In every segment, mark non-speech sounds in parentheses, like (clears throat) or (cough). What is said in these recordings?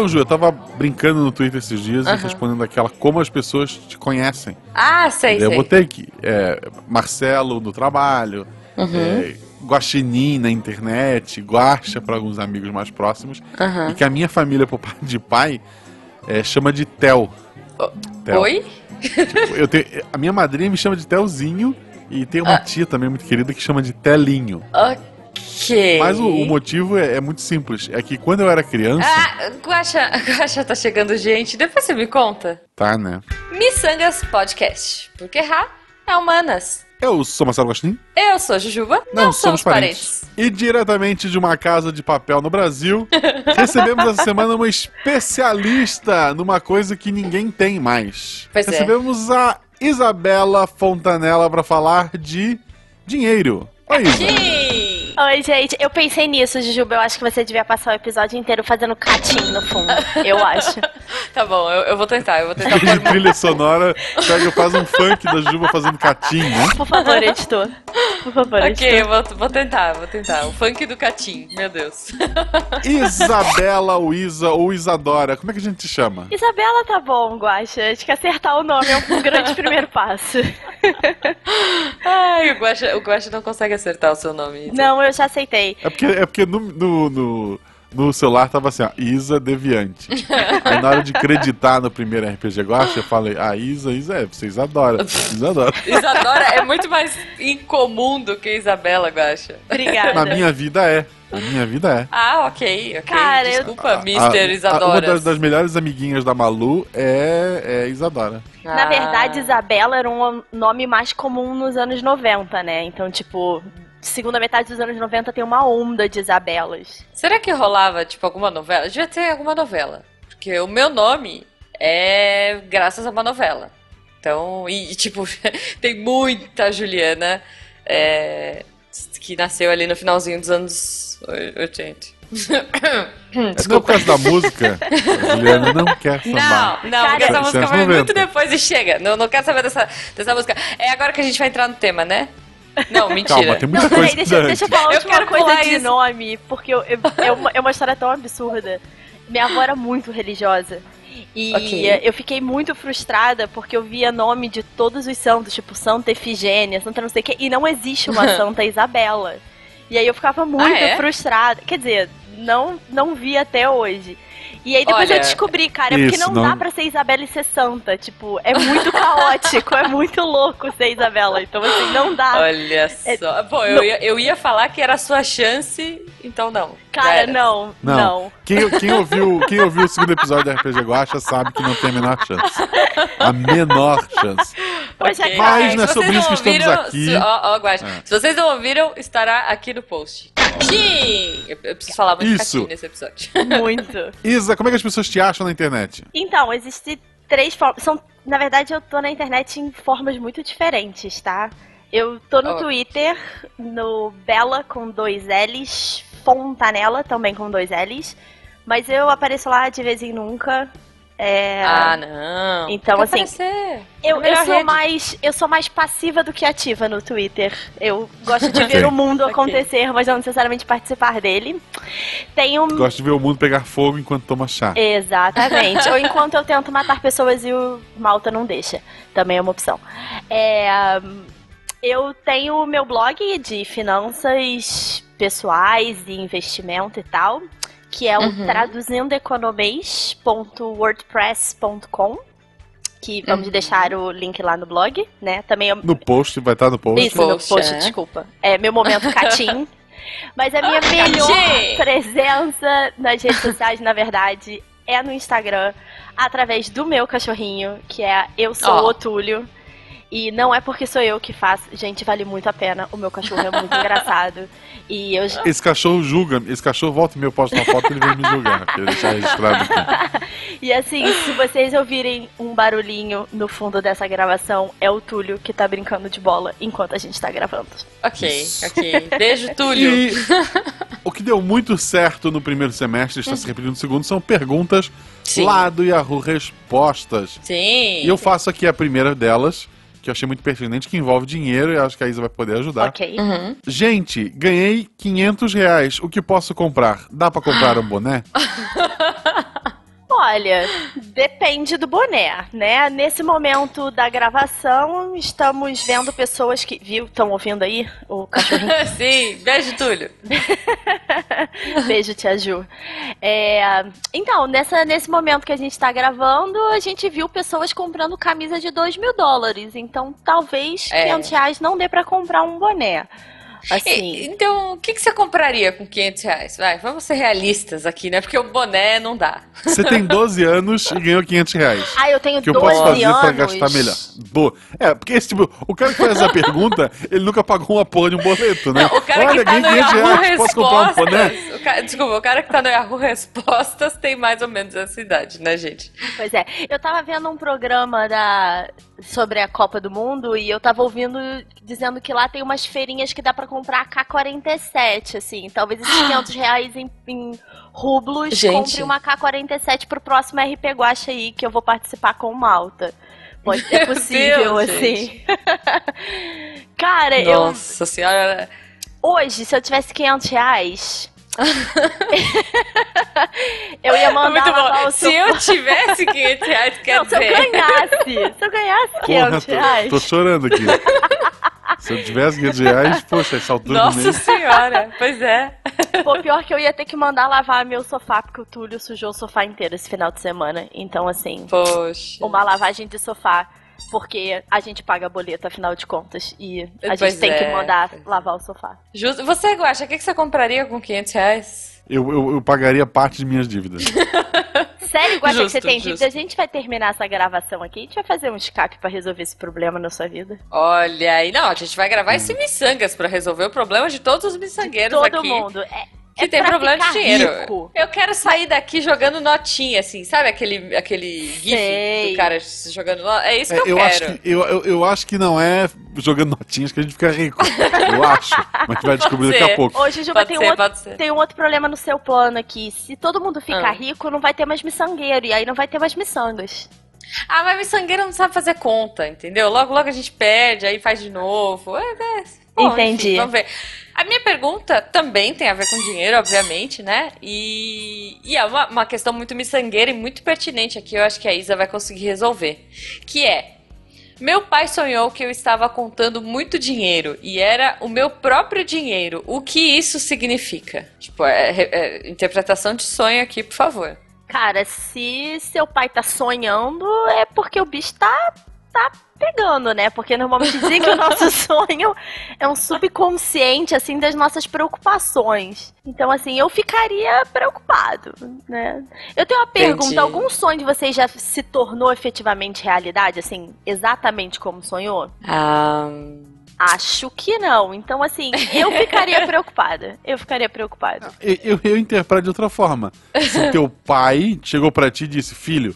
Então, Ju, eu tava brincando no Twitter esses dias e respondendo aquela como as pessoas te conhecem. Ah, sei, eu sei. botei aqui, é, Marcelo no trabalho, é, Guaxinim na internet, Guaxa para alguns amigos mais próximos, Aham. e que a minha família, por parte de pai, é, chama de Tel. Tel. Oi? Eu tenho, a minha madrinha me chama de Telzinho, e tem uma Ah. tia também muito querida que chama de Telinho. Ok. Mas o, o motivo é, é muito simples, é que quando eu era criança, Ah, Guaxa, (laughs) Guaxa tá chegando gente. Depois você me conta. tá, né? Missangas Podcast. Porque errar é humanas. Eu sou Marcelo Guaxinim. Eu sou Jujuba. Não, somos parentes. E diretamente de uma casa de papel no Brasil, (laughs) recebemos essa semana uma especialista numa coisa que ninguém tem mais. Pois é. recebemos a Isabela Fontanella para falar de dinheiro. Oi, Isa. Oi, gente. Eu pensei nisso, Jujuba. Eu acho que você devia passar o episódio inteiro fazendo catim no fundo. Eu acho. (laughs) Tá bom, eu, eu vou tentar. Eu vou tentar De pôr trilha sonora, pega faz um funk da Juba fazendo catim, né? Por favor, editor. Por favor, Ok, editor. eu vou, vou tentar, vou tentar. O funk do Catim, meu Deus. (laughs) Isabela ou Isa ou Isadora, como é que a gente te chama? Isabela tá bom, Guaxa. Acho que acertar o nome é um (laughs) grande primeiro passo. Ai, o Guaxa, o Guaxa não consegue acertar o seu nome. Não, eu já aceitei. É porque, é porque no, no, no, no celular tava assim, ó, Isa Deviante. (laughs) Aí na hora de acreditar no primeiro RPG Guacha, eu falei, ah, Isa, Isa é, você Isadora. Isadora. (laughs) Isadora é muito mais incomum do que Isabela, Guaxa. Obrigada. Na minha vida é. Na minha vida é. Ah, ok, ok. Cara, eu- Desculpa, A- Mr. a- Uma Isadora. das, das melhores amiguinhas da Malu é, é Isadora. Na Ah. verdade, Isabela era um nome mais comum nos anos 90, né? Então, tipo, segunda metade dos anos 90 tem uma onda de Isabelas. Será que rolava, tipo, alguma novela? Devia ter alguma novela. Porque o meu nome é graças a uma novela. Então, e, e, tipo, (laughs) tem muita Juliana é, que nasceu ali no finalzinho dos anos 80. Não por causa da música, a Juliana não quer sambar. Não, não, porque essa é música 90. muito depois e chega. Não, não quero saber dessa, dessa música. É agora que a gente vai entrar no tema, né? Não, mentira. Calma, tem muita Não, coisa peraí, deixa, deixa eu falar a Eu última quero coisa de isso. nome, porque eu- eu- é, uma, é uma história tão absurda. Minha avó era muito religiosa. E Ok. eh, eu fiquei muito frustrada porque eu via nome de todos os santos, tipo Santa Efigênia, Santa não sei o quê, e não existe uma (laughs) Santa Isabela. E aí eu ficava muito Ah, é? frustrada. Quer dizer, não, não vi até hoje. E aí depois Olha, eu descobri, cara, é porque isso, não, não- dá pra ser Isabela e ser santa. Tipo, é muito caótico, é muito louco ser Isabela. Então, assim, não dá. Olha só. Pô, eu ia, eu ia falar que era a sua chance, então não. Cara, não, Não. não. Quem, quem ouviu, quem ouviu o segundo episódio da RPG Guacha sabe que não tem a menor chance. A menor chance. Poxa, Ok. cara, Mas não é sobre isso que estamos aqui. Se, ó, ó, É. se vocês não ouviram, estará aqui no post. Catim! Eu, eu preciso falar muito Isso. nesse episódio. (laughs) muito. Isa, como é que as pessoas te acham na internet? Então, existem três formas. São, na verdade, eu tô na internet em formas muito diferentes, tá? Eu tô no Ó. Twitter, no Bela com dois L's, Fontanella também com dois L's. Mas eu apareço lá de vez em nunca. É, Ah, não. Então, Tem que assim, aparecer. eu, A eu sou rede. mais eu sou mais passiva do que ativa no Twitter. Eu gosto de (laughs) ver o mundo acontecer, mas não necessariamente participar dele. Um Gosto de ver o mundo pegar fogo enquanto toma chá. Exatamente. (laughs) Ou enquanto eu tento matar pessoas e o Malta não deixa. Também é uma opção. É, eu tenho o meu blog de finanças pessoais e investimento e tal, que é o Uhum. traduzindoeconomês.wordpress.com. Que vamos Uhum. deixar o link lá no blog, né? Também é No post, vai estar no post. isso, no Post, post, é. desculpa. É meu momento (laughs) catim. Mas a minha melhor Catim! presença nas redes sociais, na verdade, é no Instagram, através do meu cachorrinho, que é Eu Sou Ó. o Otúlio. E não é porque sou eu que faço. Gente, vale muito a pena. O meu cachorro é muito (laughs) engraçado. E eu Esse cachorro julga, esse cachorro volta e meio posta uma foto ele vem me julgar. Queria deixar registrado aqui. (laughs) E assim, se vocês ouvirem um barulhinho no fundo dessa gravação, é o Túlio que tá brincando de bola enquanto a gente tá gravando. Ok, Isso. ok. Beijo, (laughs) Túlio. E o que deu muito certo no primeiro semestre, está se repetindo no segundo, são perguntas Sim. lá do Yahoo Respostas. Sim. E eu faço aqui a primeira delas, que eu achei muito pertinente, que envolve dinheiro e acho que a Isa vai poder ajudar. Ok. Uhum. Gente, ganhei 500 reais. O que posso comprar? Dá pra comprar um boné? (laughs) Olha, depende do boné, né? Nesse momento da gravação, estamos vendo pessoas que. Viu? Estão ouvindo aí o cachorrinho? (laughs) Sim, beijo, Túlio. (laughs) Beijo, Tia Ju. É, então, nessa, nesse momento que a gente tá gravando, a gente viu pessoas comprando camisa de 2 mil dólares. Então, talvez É. 500 reais não dê pra comprar um boné. Assim. E- então, o que, que você compraria com 500 reais? Vai, vamos ser realistas aqui, né? Porque o boné não dá. Você tem 12 anos e ganhou 500 reais. Ah, eu tenho O que eu 12 posso fazer anos. pra gastar melhor? Boa. É, porque esse tipo, o cara que faz essa pergunta, ele nunca pagou uma porra de um boleto, né? Não, o cara Olha, que tá no ganhei 500 Yahoo reais, posso comprar um boné? Respostas. o cara- desculpa, o cara que tá no Yahoo Respostas tem mais ou menos essa idade, né, gente? Pois é, eu tava vendo um programa da... sobre a Copa do Mundo e eu tava ouvindo dizendo que lá tem umas feirinhas que dá pra comprar K-47, assim. Talvez esses 500 reais em, em rublos Gente. compre uma K-47 pro próximo RP Guacha aí, que eu vou participar com o Malta. Pode ser (laughs) possível, Deus, assim. (laughs) Cara, eu, Nossa senhora. hoje, se eu tivesse 500 reais... (laughs) eu ia mandar Muito lavar bom. o Se seu eu tivesse 500 reais, quer Não, se eu dizer. ganhasse, se eu ganhasse 500 Porra, reais. tô, tô chorando aqui. (laughs) Se eu tivesse 500 reais, poxa, essa altura Nossa senhora, pois é. Pô, pior que eu ia ter que mandar lavar meu sofá, porque o Túlio sujou o sofá inteiro esse final de semana. Então, assim, Poxa. uma lavagem de sofá, porque a gente paga boleto, afinal de contas. E a Pois gente tem que é, mandar é. lavar o sofá. Justo. Você, Guaxa, o que, que você compraria com 500 reais? Eu, eu, eu pagaria parte de minhas dívidas. (laughs) Sério, Guaxa, que Justo, você tem justo. dívida? A gente vai terminar essa gravação aqui, a gente vai fazer um escape pra resolver esse problema na sua vida. Olha aí, não, a gente vai gravar esse miçangas pra resolver o problema de todos os miçangueiros Todo aqui. mundo. É, Que é tem problema de dinheiro. rico. Eu quero sair daqui jogando notinha, assim, sabe aquele, aquele gif Sei. do cara jogando nota? É isso que É, eu, eu, acho quero. que, eu, eu, eu acho que não é jogando notinhas que a gente fica rico. Eu acho. Mas a gente vai descobrir daqui ser. a pouco. Hoje, Juba, tem ser, um outro. Tem um outro problema no seu plano aqui. Se todo mundo ficar Ah. rico, não vai ter mais miçangueiro. E aí não vai ter mais miçangas. Ah, mas miçangueiro não sabe fazer conta, entendeu? Logo, logo a gente perde, aí faz de novo. É, é. Bom, Entendi. enfim, vamos ver. A minha pergunta também tem a ver com dinheiro, obviamente, né? E, e é uma, uma questão muito miçangueira e muito pertinente aqui, eu acho que a Isa vai conseguir resolver. Que é, meu pai sonhou que eu estava contando muito dinheiro e era o meu próprio dinheiro. O que isso significa? Tipo, é, é- interpretação de sonho aqui, por favor. Cara, se seu pai tá sonhando, é porque o bicho tá, tá pegando, né? Porque normalmente dizem que o nosso (laughs) sonho é um subconsciente, assim, das nossas preocupações. Então, assim, eu ficaria preocupado, né? Eu tenho uma pergunta: Entendi. algum sonho de vocês já se tornou efetivamente realidade, assim, exatamente como sonhou? Ah, Acho que não. Então, assim, eu ficaria (laughs) preocupada. Eu ficaria preocupada. Eu, eu, eu interpreto de outra forma. Se teu pai chegou pra ti e disse, filho,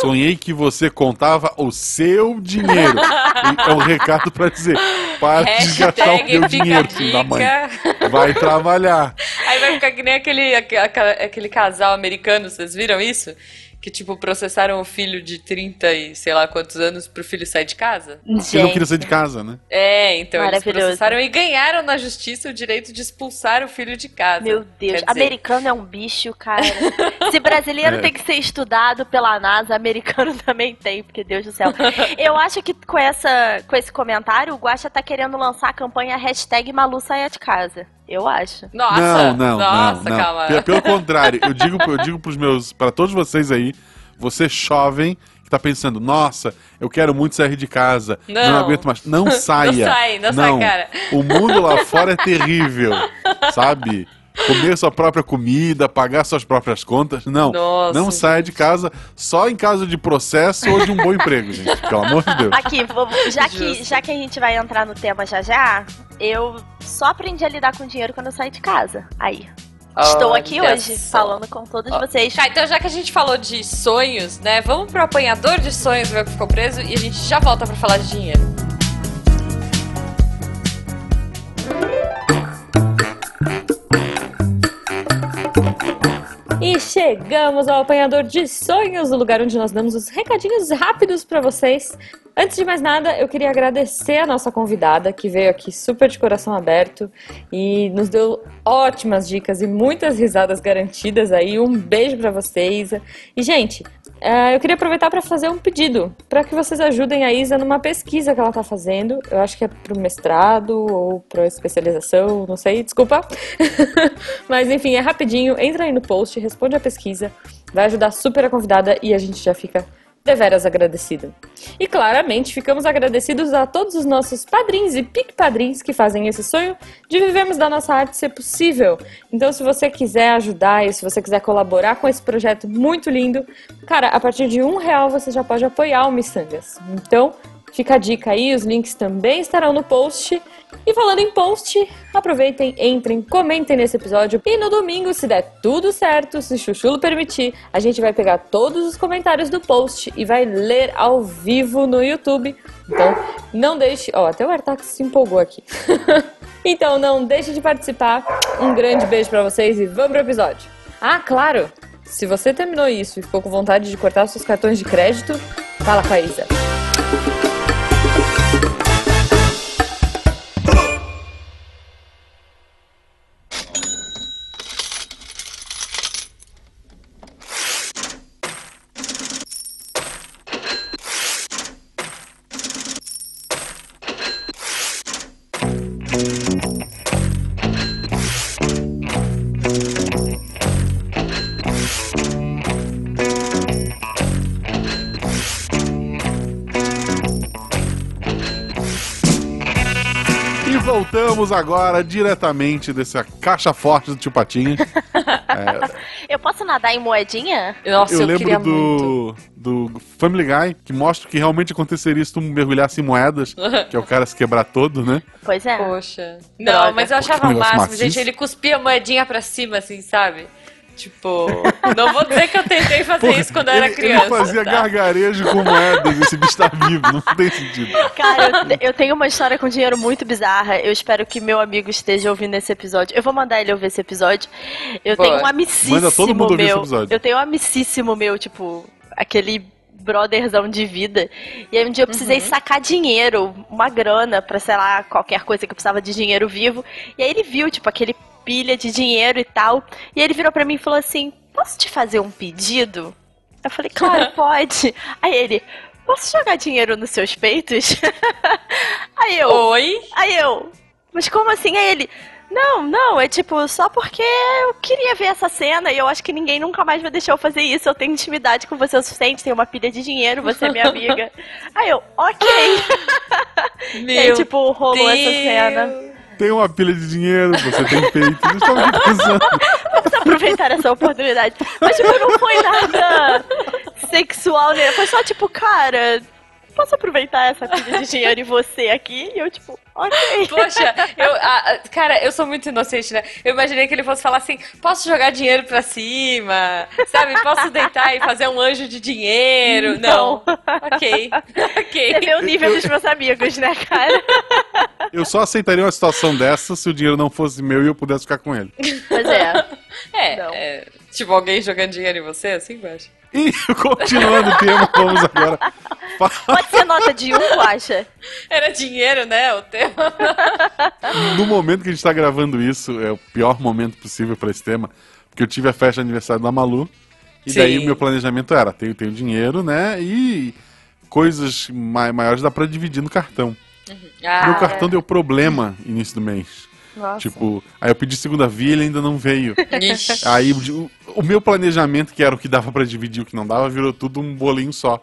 sonhei que você contava o seu dinheiro. E é um recado pra dizer, para de gastar o fica dinheiro, filho da mãe. dica. Vai trabalhar. Aí vai ficar que nem aquele, aque- aquela- aquele casal americano, vocês viram isso? Que, tipo, processaram o filho de 30 e sei lá quantos anos pro filho sair de casa? Você não queria sair de casa, né? É, então eles processaram e ganharam na justiça o direito de expulsar o filho de casa. Meu Deus, dizer, americano é um bicho, cara. Se brasileiro (laughs) É. tem que ser estudado pela NASA, americano (laughs) também tem, porque Deus do céu. Eu acho que com, essa, com esse comentário, o Guaxa tá querendo lançar a campanha hashtag Malu saia de casa. Eu acho. Nossa, não, não, nossa, não, não. calma. Pe- Pelo contrário, eu digo, eu digo pros meus, para todos vocês aí, você jovem que tá pensando, nossa, eu quero muito sair de casa, não, Não. aguento mais. Não (laughs) saia. Não sai, não sai, cara. O mundo lá fora é terrível, sabe? Comer sua própria comida, pagar suas próprias contas. Não. Nossa, não saia de casa só em caso de processo ou de um bom emprego, (laughs) gente. Pelo amor de Deus. Aqui, vou- já que, já que a gente vai entrar no tema já já, eu só aprendi a lidar com dinheiro quando eu saí de casa. Aí. Estou aqui Olha hoje só. falando com todos Ó, vocês. Tá, então já que a gente falou de sonhos, né? Vamos pro apanhador de sonhos, ver o que ficou preso, e a gente já volta pra falar de dinheiro. E chegamos ao apanhador de sonhos, o lugar onde nós damos os recadinhos rápidos pra vocês Antes de mais nada, eu queria agradecer a nossa convidada que veio aqui super de coração aberto e nos deu ótimas dicas e muitas risadas garantidas aí. Um beijo para vocês. E gente, é, eu queria aproveitar para fazer um pedido para que vocês ajudem a Isa numa pesquisa que ela está fazendo. Eu acho que é para o mestrado ou para especialização, não sei, desculpa. (laughs) Mas enfim, é rapidinho. Entra aí no post, responde a pesquisa. Vai ajudar super a convidada e a gente já fica deveras agradecido. E claramente ficamos agradecidos a todos os nossos padrinhos e pic-padrinhos que fazem esse sonho de vivermos da nossa arte ser possível. Então, se você quiser ajudar e se você quiser colaborar com esse projeto muito lindo, cara, a partir de um real você já pode apoiar o Missangas. Então, Fica a dica aí, os links também estarão no post. E falando em post, aproveitem, entrem, comentem nesse episódio. E no domingo, se der tudo certo, se Chuchulo permitir, a gente vai pegar todos os comentários do post e vai ler ao vivo no YouTube. Então, não deixe. Ó, oh, até o Artax se empolgou aqui. (laughs) então, não deixe de participar. Um grande beijo para vocês e vamos pro episódio. Ah, claro! Se você terminou isso e ficou com vontade de cortar seus cartões de crédito, fala com a Isa. Vamos agora diretamente dessa caixa forte do tio Patinho. (laughs) é... Eu posso nadar em moedinha? Nossa, eu, eu lembro do, do Family Guy, que mostra que realmente aconteceria se tu mergulhasse em moedas, (laughs) que é o cara se quebrar todo, né? Pois é. Poxa. Não, Droga. mas eu achava o máximo, gente. Ele cuspia a moedinha pra cima, assim, sabe? Tipo, não vou dizer que eu tentei fazer Porra, isso quando eu era criança. Ele fazia tá? gargarejo com moedas, esse bicho tá vivo, não tem sentido. Cara, eu, eu, tenho uma história com dinheiro muito bizarra. Eu espero que meu amigo esteja ouvindo esse episódio. Eu vou mandar ele ouvir esse episódio. Eu Pô, tenho um amicíssimo Manda todo mundo ouvir meu. Esse episódio. Eu tenho um amicíssimo meu, tipo, aquele brotherzão de vida. E aí um dia eu precisei uhum. sacar dinheiro, uma grana pra, sei lá, qualquer coisa que eu precisava de dinheiro vivo. E aí ele viu, tipo, aquele pilha de dinheiro e tal. E ele virou para mim e falou assim: Posso te fazer um pedido? Eu falei, claro, (laughs) pode. Aí ele, posso jogar dinheiro nos seus peitos? (laughs) aí eu. Oi? Aí eu. Mas como assim? Aí ele. Não, não, é tipo, só porque eu queria ver essa cena e eu acho que ninguém nunca mais vai deixar eu fazer isso. Eu tenho intimidade com você o suficiente, tenho uma pilha de dinheiro, você é minha amiga. (laughs) Aí eu, ok. Meu (laughs) e aí, tipo, rolou Deus. essa cena tem uma pilha de dinheiro, você tem peito. Eu estava aqui pensando. Vamos aproveitar essa oportunidade. Mas, tipo, não foi nada (laughs) sexual, né? Foi só, tipo, cara, posso aproveitar essa pilha de dinheiro e você aqui? E eu, tipo, ok. Poxa, eu, a, cara, eu sou muito inocente, né? Eu imaginei que ele fosse falar assim: posso jogar dinheiro pra cima? Sabe? Posso deitar e fazer um anjo de dinheiro? Não. não. Ok. Ok. Você vê o nível dos meus amigos, né, cara? Eu só aceitaria uma situação dessa se o dinheiro não fosse meu e eu pudesse ficar com ele. Pois é. É, é tipo, alguém jogando dinheiro em você, assim, Guaxa? E (laughs) continuando o tema, vamos agora. Pode ser nota de um, acha? Era dinheiro, né? O tema. No momento que a gente está gravando isso, é o pior momento possível para esse tema, porque eu tive a festa de aniversário da Malu. E Sim. daí o meu planejamento era: tenho, tenho dinheiro, né? E coisas maiores dá para dividir no cartão. Uhum. Ah, meu cartão é. deu problema início do mês. Nossa. Tipo, aí eu pedi segunda via e ele ainda não veio. (laughs) aí o, o, meu planejamento, que era o que dava para dividir o que não dava, virou tudo um bolinho só.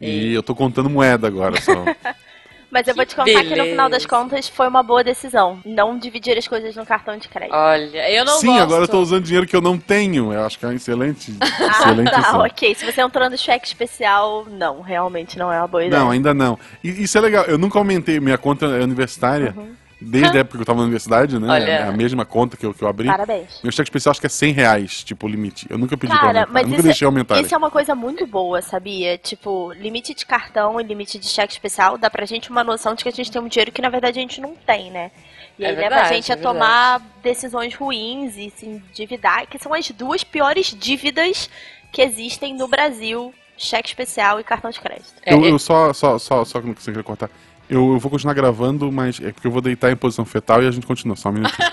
E, e eu tô contando moeda agora só. (laughs) Mas eu vou te contar Beleza. que no final das contas foi uma boa decisão. Não dividir as coisas no cartão de crédito. Olha, eu não Sim, gosto. agora eu tô usando dinheiro que eu não tenho. Eu acho que é um excelente. (laughs) ah, excelente tá, ok. Se você entrou no cheque especial, não, realmente não é uma boa ideia. Não, ainda não. E isso é legal. Eu nunca aumentei. Minha conta é universitária. Uhum. Desde a época que eu tava na universidade, né? Olha. É a mesma conta que eu, que eu abri. Parabéns. Meu cheque especial acho que é 100 reais, tipo, o limite. Eu nunca pedi Cara, pra aumentar. Mas nunca deixei aumentar. Isso é uma coisa muito boa, sabia? Tipo, limite de cartão e limite de cheque especial dá pra gente uma noção de que a gente tem um dinheiro que na verdade a gente não tem, né? E é aí verdade, leva a gente é a tomar decisões ruins e se endividar, que são as duas piores dívidas que existem no Brasil cheque especial e cartão de crédito. É, eu, é- eu só, só, só, só que não queria cortar. Eu, eu vou continuar gravando, mas é porque eu vou deitar em posição fetal e a gente continua. Só um minutinho. (laughs)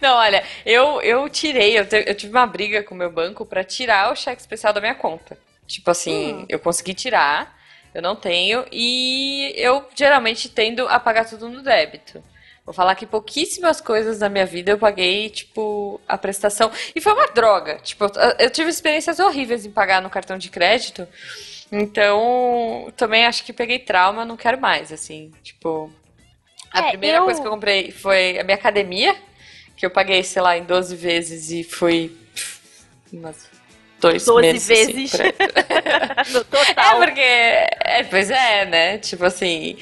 Não, olha, eu, eu tirei, eu, te- eu tive uma briga com o meu banco pra tirar o cheque especial da minha conta. Tipo assim, eu consegui tirar, eu não tenho, e eu geralmente tendo a pagar tudo no débito. Vou falar que pouquíssimas coisas na minha vida eu paguei, tipo, a prestação. E foi uma droga. Tipo, eu tive experiências horríveis em pagar no cartão de crédito. Então, também acho que peguei trauma, não quero mais, assim. Tipo, a É, primeira eu- coisa que eu comprei foi a minha academia, que eu paguei, sei lá, em 12 vezes e foi umas dois 12 meses. assim, vezes. por aí. (laughs) No É, total. porque. É, pois é, né? Tipo assim.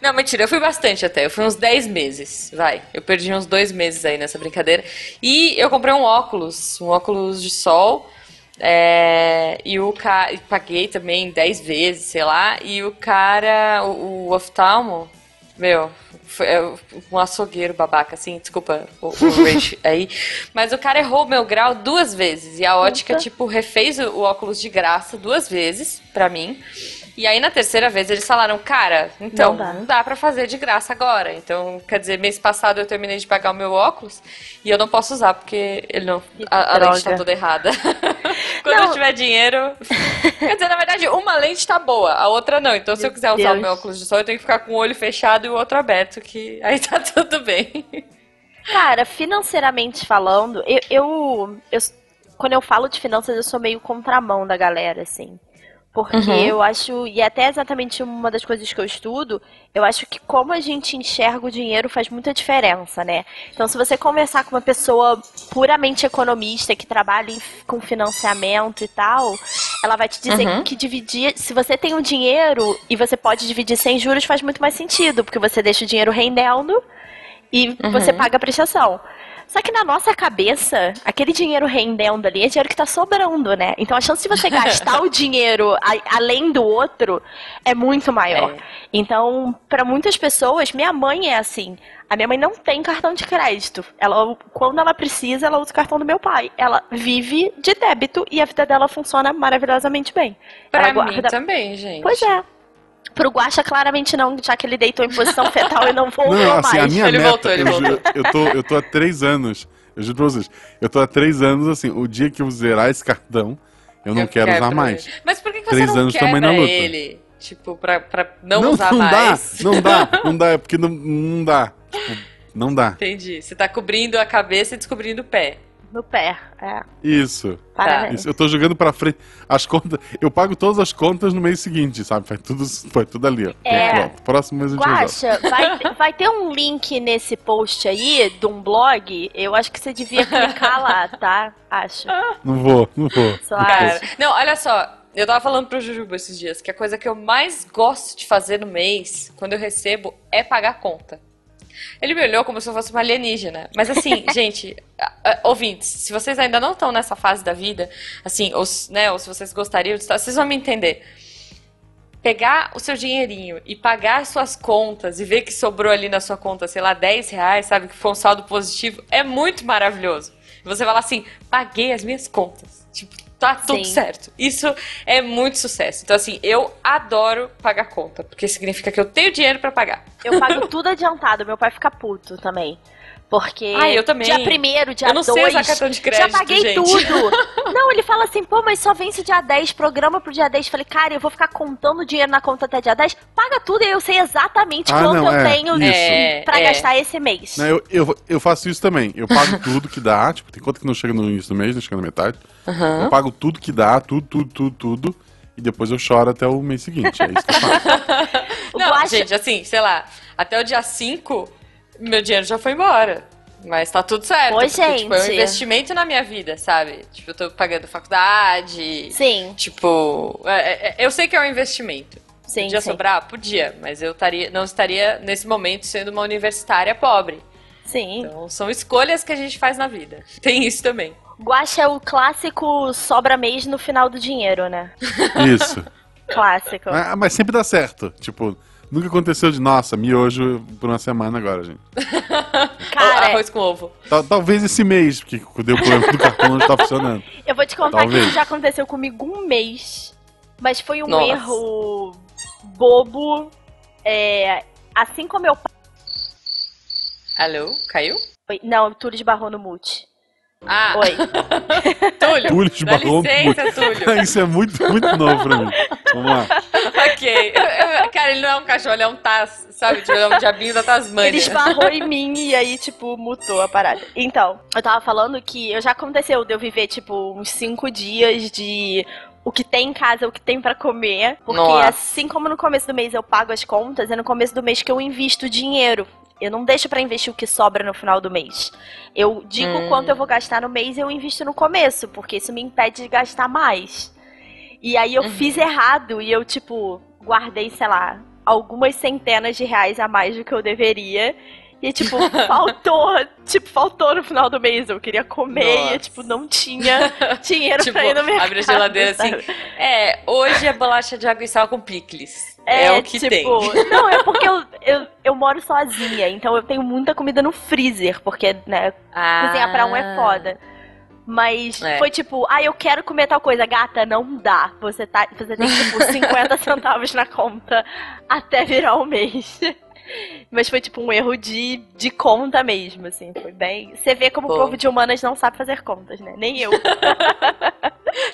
Não, mentira, eu fui bastante até. Eu fui uns 10 meses, vai. Eu perdi uns dois meses aí nessa brincadeira. E eu comprei um óculos, um óculos de sol. É, e o cara. Paguei também 10 vezes, sei lá. E o cara, o, o oftalmo, meu, foi é, um açougueiro babaca, assim, desculpa o, o (laughs) Rich aí. Mas o cara errou meu grau duas vezes. E a ótica, tipo, refez o, o óculos de graça duas vezes pra mim. E aí na terceira vez eles falaram, cara, então, Não dá. não dá pra fazer de graça agora. Então, quer dizer, mês passado eu terminei de pagar o meu óculos e eu não posso usar porque ele não. A, a lente tá toda errada. (laughs) Quando Não. eu tiver dinheiro. Quer dizer, na verdade, uma lente tá boa, a outra não. Então, se eu Meu quiser usar o Deus. meu óculos de sol, eu tenho que ficar com o olho fechado e o outro aberto, que aí tá (laughs) tudo bem. Cara, financeiramente falando, eu, eu, eu- Quando eu falo de finanças, eu sou meio contramão da galera, assim. Porque Uhum. eu acho, e até exatamente uma das coisas que eu estudo, eu acho que como a gente enxerga o dinheiro faz muita diferença, né? Então, se você conversar com uma pessoa puramente economista, que trabalha em- com financiamento e tal, ela vai te dizer Uhum. que dividir, se você tem o dinheiro e você pode dividir sem juros, faz muito mais sentido, porque você deixa o dinheiro rendendo e você paga a prestação. Só que na nossa cabeça, aquele dinheiro rendendo ali é dinheiro que tá sobrando, né? Então a chance de você gastar (laughs) o dinheiro a- além do outro é muito maior. É. Então, pra muitas pessoas, minha mãe é assim. A minha mãe não tem cartão de crédito. Ela, quando ela precisa, ela usa o cartão do meu pai. Ela vive de débito e a vida dela funciona maravilhosamente bem. Pra ela mim guarda- também, gente. Pois é. Pro Guaxa, claramente não, já que ele deitou em posição fetal e não voltou Não, assim, a mais. minha Ele meta, voltou, ele eu, voltou. juro, eu, tô, eu tô há três anos, eu juro pra vocês, eu tô há três anos, assim, o dia que eu zerar esse cartão, eu não Eu quero usar quebro mais. ele. Mas por que, que Três você não anos quebra também na luta. ele? Tipo, pra, pra não, não usar não mais. dá, não dá, (laughs) não dá, é porque não, não dá, tipo, não dá. Entendi. Você tá cobrindo a cabeça e descobrindo o pé. No pé. É. Isso, Parabéns. isso, eu tô jogando pra frente, as contas, eu pago todas as contas no mês seguinte, sabe, vai tudo, vai tudo ali, ó. É. Pronto, próximo mês a gente. Guaxa, vai, vai ter um link nesse post aí de um blog. Eu acho que você devia clicar lá, tá? Acho. Não vou, não vou. Só Cara, não, olha só. Eu tava falando pro Jujuba esses dias que a coisa que eu mais gosto de fazer no mês, quando eu recebo, é pagar conta. Ele me olhou como se eu fosse uma alienígena. Mas assim, (laughs) gente, ouvintes, se vocês ainda não estão nessa fase da vida, assim, ou, né, ou se vocês gostariam de estar, vocês vão me entender. Pegar o seu dinheirinho e pagar as suas contas e ver que sobrou ali na sua conta, sei lá, 10 reais, sabe, que foi um saldo positivo, é muito maravilhoso. Você fala assim, paguei as minhas contas. Tipo, tá tudo Sim. certo. Isso é muito sucesso. Então, assim, eu adoro pagar conta, porque significa que eu tenho dinheiro pra pagar. Eu pago (laughs) tudo adiantado. Meu pai fica puto também. Porque Ah, eu também. dia primeiro, dia eu não 2, sei usar cartão de crédito, já paguei gente. tudo. (laughs) Não, ele fala assim, pô, mas só vence dia 10, programa pro dia 10. Falei, cara, eu vou ficar contando dinheiro na conta até dia 10. Paga tudo e eu sei exatamente Ah, quanto não, eu é, tenho isso. É, pra é. gastar esse mês. Não, eu, eu, eu faço isso também. Eu pago tudo que dá. Tipo, tem conta que não chega no início do mês, não chega na metade. Eu pago tudo que dá, tudo, tudo, tudo, tudo. E depois eu choro até o mês seguinte. É isso que eu faço. (laughs) (laughs) Não, Guaxa- gente, assim, sei lá, até o dia 5, meu dinheiro já foi embora. Mas tá tudo certo. Oi, porque, Tipo, é um gente. investimento na minha vida, sabe? Tipo, eu tô pagando faculdade. Sim, Tipo, é- é- eu sei que é um investimento. sim, Podia sim. sobrar? Podia, mas eu estaria, não estaria, nesse momento, sendo uma universitária pobre. Sim. Então, são escolhas que a gente faz na vida. (laughs) Tem isso também. Guaxa é o clássico sobra mês no final do dinheiro, né? Isso. (laughs) Clássico. Ah, mas sempre dá certo. Tipo, Nunca aconteceu de, nossa, miojo por uma semana agora, gente. (laughs) Cara, Arroz com ovo. Tal- Talvez esse mês, porque deu problema do cartão não tá funcionando. eu vou te contar Talvez. que isso já aconteceu comigo um mês. Mas foi um Nossa. erro bobo. É, assim como eu. Alô? Caiu? Não, o Túlio esbarrou no mute. Ah, Oi. (laughs) Túlio. Túlio Dá esbarrou no licença, Túlio. (laughs) Isso é muito, muito novo pra mim. Vamos lá. ok. Cara, ele não é um cachorro, ele é um Taz, sabe? Tipo, ele é um diabinho da Tasmânia. Ele esbarrou em mim e aí, tipo, mutou a parada. Então, eu tava falando que eu já aconteceu de eu viver, tipo, uns cinco dias de o que tem em casa, o que tem pra comer. Porque Nossa. assim como no começo do mês eu pago as contas, é no começo do mês que eu invisto dinheiro. Eu não deixo pra investir o que sobra no final do mês. Eu digo Hum. quanto eu vou gastar no mês e eu invisto no começo, porque isso me impede de gastar mais. E aí eu Uhum. fiz errado e eu, tipo, guardei, sei lá, algumas centenas de reais a mais do que eu deveria. E, tipo, (laughs) faltou, tipo, faltou no final do mês. Eu queria comer Nossa. e, tipo, não tinha (laughs) dinheiro Tipo, pra ir no mercado. abre a geladeira assim. sabe? É, hoje é bolacha de água e sal com picles. É, o que tipo, tem. (laughs) Não, é porque eu, eu, eu moro sozinha, então eu tenho muita comida no freezer, porque, né, Ah. cozinhar pra um é foda. Mas É. foi tipo, ah, eu quero comer tal coisa. Gata, não dá. Você, tá, você tem, tipo, (laughs) 50 centavos na conta até virar o mês. (laughs) Mas foi tipo um erro de, de conta mesmo, assim. Foi bem. Você vê como o povo de humanas não sabe fazer contas, né? Nem eu.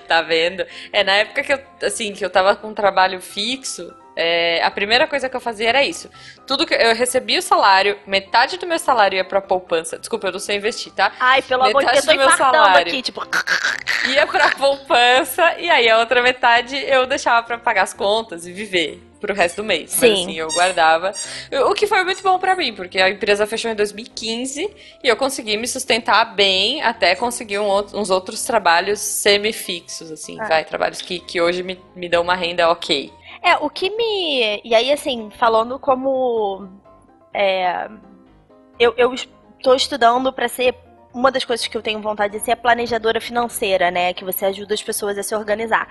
Tá vendo? É, na época que eu, assim, que eu tava com um trabalho fixo, é, a primeira coisa que eu fazia era isso. Tudo que eu recebia o salário, metade do meu salário ia pra poupança. Desculpa, eu não sei investir, tá? Ai, pelo amor de Metade Deus, eu tô do meu salário. aqui, tipo. Ia pra poupança e aí a outra metade eu deixava pra pagar as contas e viver pro resto do mês. Mas Sim. assim, eu guardava. O que foi muito bom pra mim, porque a empresa fechou em 2015 e eu consegui me sustentar bem até conseguir um outro- uns outros trabalhos semi-fixos, assim, Ah. vai, trabalhos que, que hoje me, me dão uma renda ok. É, o que me. E aí, assim, falando como. É, eu, eu estou estudando pra ser. Uma das coisas que eu tenho vontade de ser é planejadora financeira, né? Que você ajuda as pessoas a se organizar.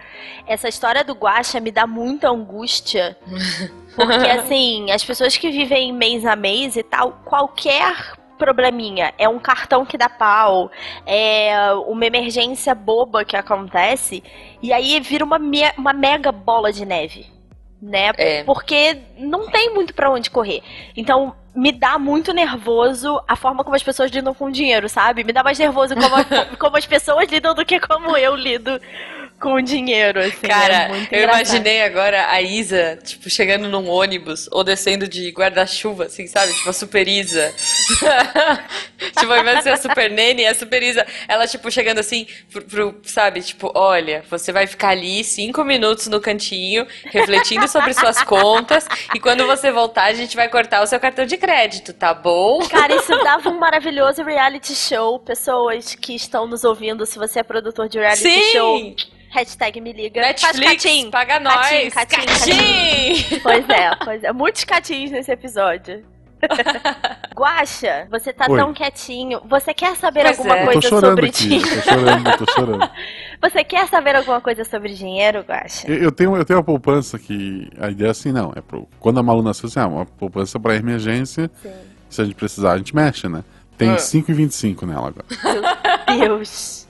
Essa história do guacha me dá muita angústia. (laughs) Porque, assim, as pessoas que vivem mês a mês e tal, qualquer probleminha é um cartão que dá pau, é uma emergência boba que acontece, e aí vira uma, me- uma mega bola de neve, né? É. Porque não tem muito pra onde correr. Então, me dá muito nervoso a forma como as pessoas lidam com dinheiro, sabe? Me dá mais nervoso como, a- (laughs) como as pessoas lidam do que como eu lido com dinheiro, assim. Cara, é muito eu imaginei agora a Isa, tipo, chegando num ônibus ou descendo de guarda-chuva, assim, sabe? Tipo, a Super Isa. (laughs) tipo, ao invés de ser a Super Nene, a Super Isa, ela, tipo, chegando assim, pro, pro- sabe? Tipo, olha, você vai ficar ali cinco minutos no cantinho, refletindo sobre suas contas, e quando você voltar, a gente vai cortar o seu cartão de crédito, tá bom? Cara, isso (laughs) dava um maravilhoso reality show. Pessoas que estão nos ouvindo, se você é produtor de reality show, Sim! Hashtag me liga. Faz Netflix, catim. paga Catim, nós! catim, Catim! Pois é, pois é. Muitos catins nesse episódio. (laughs) Guaxa, você tá Oi. tão quietinho. Você quer saber Pois alguma é. Coisa sobre aqui. dinheiro? Tô chorando, tô chorando. (laughs) Você quer saber alguma coisa sobre dinheiro, Guaxa? Eu, eu tenho, eu tenho uma poupança que. A ideia é assim, não. É pro, quando a Malu nasceu, assim, ah, uma poupança pra emergência. Sim. Se a gente precisar, a gente mexe, né? Tem Ah. 5,25 nela agora. Meu Deus.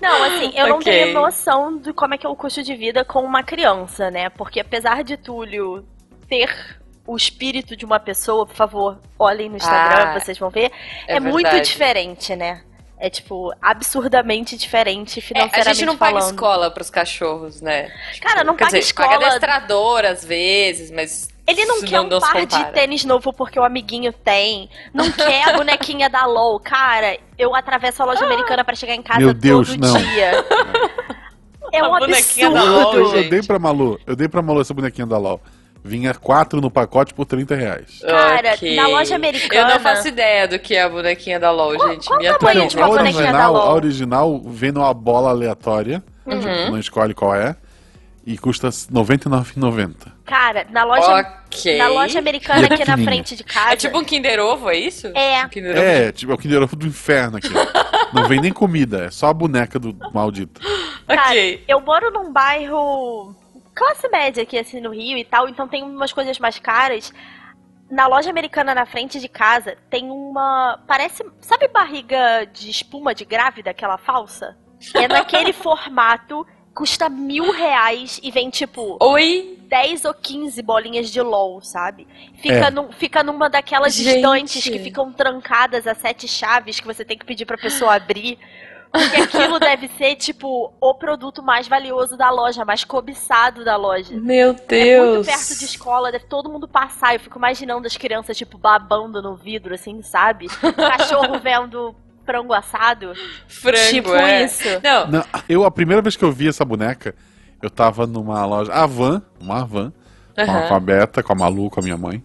Não, assim, eu não Ok. tenho noção de como é que é o custo de vida com uma criança, né? Porque apesar de Túlio ter o espírito de uma pessoa, por favor, olhem no Instagram, Ah, vocês vão ver. É, é muito diferente, né? É, tipo, absurdamente diferente É, financeiramente a gente não paga falando. escola pros cachorros, né? Cara, não paga dizer, escola. paga adestrador às vezes, mas. Ele não isso quer um não se par de tênis novo porque o amiguinho tem. Não (laughs) quer a bonequinha da LOL. Cara, eu atravesso a loja americana pra chegar em casa Meu Deus, todo não. dia. (laughs) É um A bonequinha da absurdo. LOL, eu, eu dei pra Malu, eu dei pra Malu essa bonequinha da LOL. Vinha quatro no pacote por 30 reais. Cara, Ok. na loja Eu americana. não faço ideia do que é a bonequinha da LOL, gente. qual Me o tamanho de atualiza. uma a bonequinha da original, LOL? a original vem numa bola aleatória, Uhum. não escolhe qual é, e custa R$ 99,90. Cara, na loja, Ok. na loja americana é aqui na frente de casa. É tipo um Kinder Ovo, é isso? É. Um. É, tipo, é o Kinder Ovo do inferno aqui. Não vem nem comida, é só a boneca do maldito. Cara, Ok. eu moro num bairro classe média aqui, assim, no Rio e tal, então tem umas coisas mais caras. Na loja americana na frente de casa tem uma. Parece. Sabe barriga de espuma de grávida, aquela falsa? É naquele (laughs) formato, custa mil reais e vem tipo. Oi? 10 ou 15 bolinhas de LOL, sabe? Fica, É. num- fica numa daquelas Gente. estantes que ficam trancadas a sete chaves que você tem que pedir pra pessoa abrir. Porque aquilo (laughs) deve ser, tipo, o produto mais valioso da loja, mais cobiçado da loja. Meu É muito Deus. perto de escola, deve todo mundo passar. Eu fico imaginando as crianças, tipo, babando no vidro, assim, sabe? (laughs) Cachorro vendo frango assado. Frango, tipo é. isso. Não, Não, eu, a primeira vez que eu vi essa boneca, eu tava numa loja, a van, uma van, com, a, com a Beta, com a Malu, com a minha mãe.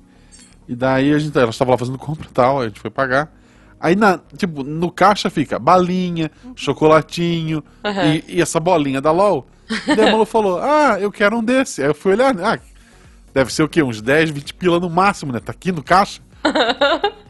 E daí a gente, ela estava lá fazendo compra e tal, a gente foi pagar. Aí, na, tipo, no caixa fica balinha, chocolatinho Aham. e, e essa bolinha da LOL. E daí a Malu falou, ah, eu quero um desse. Aí eu fui olhar, ah, deve ser o quê? Uns 10, 20 pila no máximo, né? Tá aqui no caixa.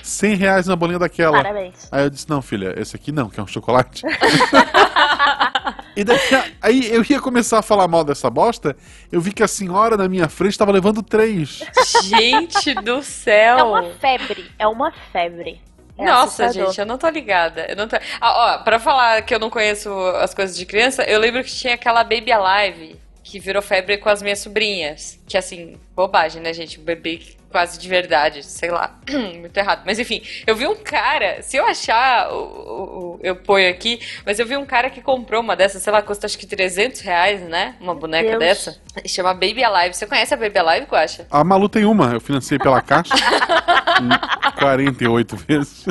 100 reais na bolinha daquela. Parabéns. Aí eu disse, não, filha, esse aqui não, que é um chocolate. (laughs) e daí, aí eu ia começar a falar mal dessa bosta, eu vi que a senhora na minha frente estava levando três. gente do céu. É uma febre. É uma febre. É Nossa, assustador. gente, eu não tô ligada. Eu não tô... Ah, ó, pra falar que eu não conheço as coisas de criança, eu lembro que tinha aquela Baby Alive que virou febre com as minhas sobrinhas. Que assim, bobagem, né, gente? Um bebê quase de verdade, sei lá. (clears throat) Muito errado. Mas enfim, eu vi um cara, se eu achar, o- eu ponho aqui, mas eu vi um cara que comprou uma dessas, sei lá, custa acho que 300 reais, né? Uma boneca Deus. dessa. Chama Baby Alive. Você conhece a Baby Alive, Guaxa? A Malu tem uma, eu financei pela caixa. (laughs) em 48 vezes.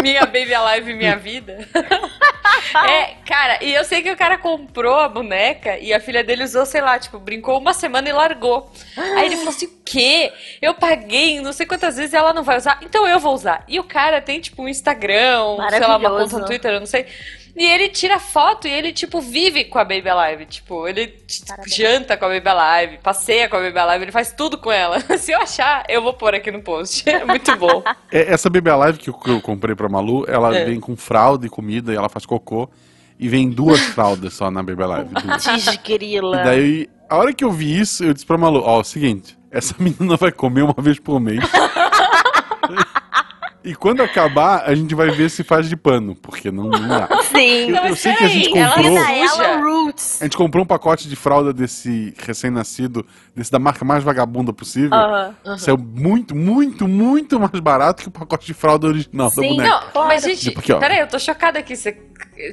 Minha Baby Alive, minha vida. (laughs) é, cara, e eu sei que o cara comprou a boneca e a filha dele usou, sei lá, tipo, brincou uma semana e largou. Aí ele falou assim: o quê? Eu paguei não sei quantas vezes e ela não vai usar, então eu vou usar. E o cara tem, tipo, um Instagram, sei lá, uma conta no Twitter, eu não sei. E ele tira foto e ele, tipo, vive com a Baby Alive. Tipo, ele t- Parabéns. janta com a Baby Alive, passeia com a Baby Alive, ele faz tudo com ela. (laughs) Se eu achar, eu vou pôr aqui no post. (laughs) É muito bom. (laughs) É, Essa Baby Alive que eu, que eu comprei pra Malu, ela É. vem com fralda e comida e ela faz cocô. E vem duas fraldas só na Baby Alive. Desgrila. E daí, a hora que eu vi isso, eu disse pra Malu, ó, é o seguinte, essa menina vai comer uma vez por mês. E quando acabar, a gente vai ver se faz de pano, porque não, não dá. (laughs) Sim. Eu, eu sei que a gente comprou. Ela, ela suja. Roots. A gente comprou um pacote de fralda desse recém-nascido, desse da marca mais vagabunda possível. Aham. Saiu muito, muito, muito mais barato que o pacote de fralda original da Sim, boneca. Não, Claro. mas gente, Tipo aqui, ó. peraí, eu tô chocada aqui. Você,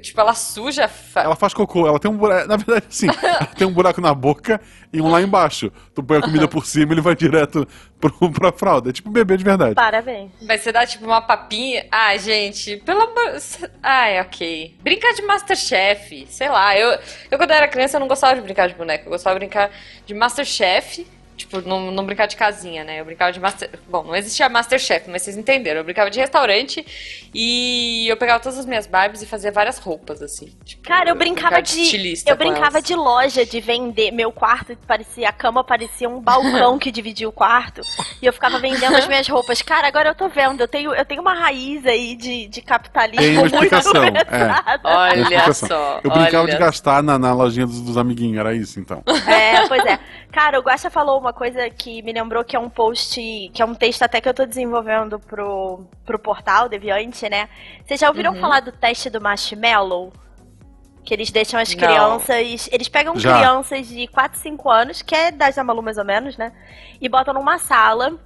tipo, ela suja. Fa... Ela faz cocô, ela tem um buraco. Na verdade, sim, (laughs) ela tem um buraco na boca e um lá embaixo. Tu põe a comida por cima ele vai direto pro, pra fralda. É tipo um bebê de verdade. Parabéns. Mas você dá tipo uma papinha. Ai, gente, pelo amor. Ai, ok. Brincar de Masterchef, sei lá. Eu, eu quando era criança, eu não gostava de brincar de boneca. Eu gostava de brincar de Masterchef. Tipo, não, não brincar de casinha, né? Eu brincava de Master... Bom, não existia Masterchef, mas vocês entenderam. Eu brincava de restaurante e eu pegava todas as minhas Barbies e fazia várias roupas, assim. Tipo, Cara, eu brincava de. estilista Eu brincava elas. de loja, de vender. Meu quarto parecia. A cama parecia um balcão (laughs) que dividia o quarto. E eu ficava vendendo as minhas roupas. Cara, agora eu tô vendo. Eu tenho, eu tenho uma raiz aí de, de capitalismo. Tem uma muito explicação, é. pesada. Olha explicação. só. Eu brincava olha de gastar na, na lojinha dos, dos amiguinhos, era isso então. É, pois é. Cara, o Guaxa falou uma coisa que me lembrou que é um post, que é um texto até que eu tô desenvolvendo pro, pro portal Deviante, né? Vocês já ouviram Uhum. falar do teste do marshmallow? Que eles deixam as Não. crianças. Eles pegam Já. crianças de 4, 5 anos, que é idade da Malu mais ou menos, né? E botam numa sala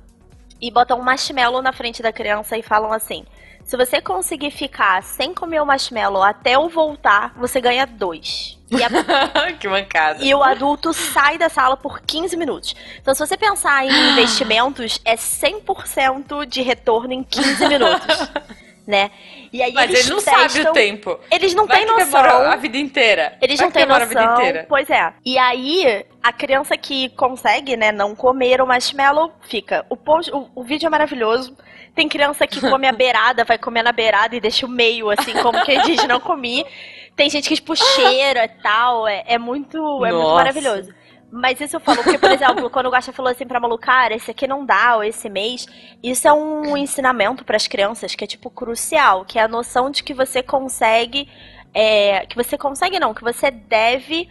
e botam um marshmallow na frente da criança e falam assim: se você conseguir ficar sem comer o marshmallow até eu voltar, você ganha dois. E a (laughs) que mancada. e o adulto sai da sala por 15 minutos. Então, se você pensar em (gasps) investimentos, é 100% de retorno em 15 minutos. (laughs) né? E aí Mas eles ele não testam- o tempo. Eles não Vai têm noção. a vida inteira. Eles Vai não têm demora a vida noção. inteira. Pois é. E aí, a criança que consegue, né, não comer o marshmallow, fica. O, post, o, o vídeo é maravilhoso. Tem criança que come a beirada, vai comer na beirada e deixa o meio, assim, como quem diz, não comi. Tem gente que, tipo, cheira e tal. É, é muito, é muito maravilhoso. Mas isso eu falo, porque, por exemplo, quando o Gacha falou assim pra Malu, cara, esse aqui não dá, ou esse mês, isso é um ensinamento pras crianças que é, tipo, crucial, que é a noção de que você consegue, é, que você consegue não, que você deve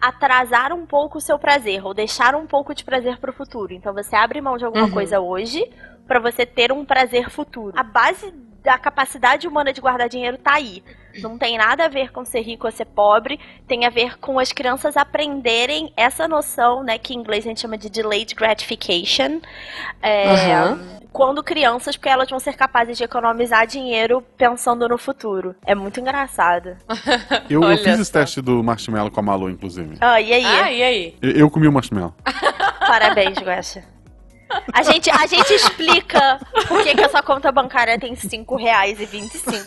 atrasar um pouco o seu prazer ou deixar um pouco de prazer pro futuro. Então você abre mão de alguma Uhum. coisa hoje pra você ter um prazer futuro. A base da capacidade humana de guardar dinheiro tá aí. Não tem nada a ver com ser rico ou ser pobre, tem a ver com as crianças aprenderem essa noção, né, que em inglês a gente chama de delayed gratification. É, Aham. Quando crianças, porque elas vão ser capazes de economizar dinheiro pensando no futuro. É muito engraçado. (laughs) Eu, eu fiz esse teste do marshmallow com a Malu, inclusive. Ah, e aí? Ah, e aí? Eu, eu comi o marshmallow. (laughs) Parabéns, Guaxa. A gente, a gente explica por que, que a sua conta bancária tem R$ 5,25.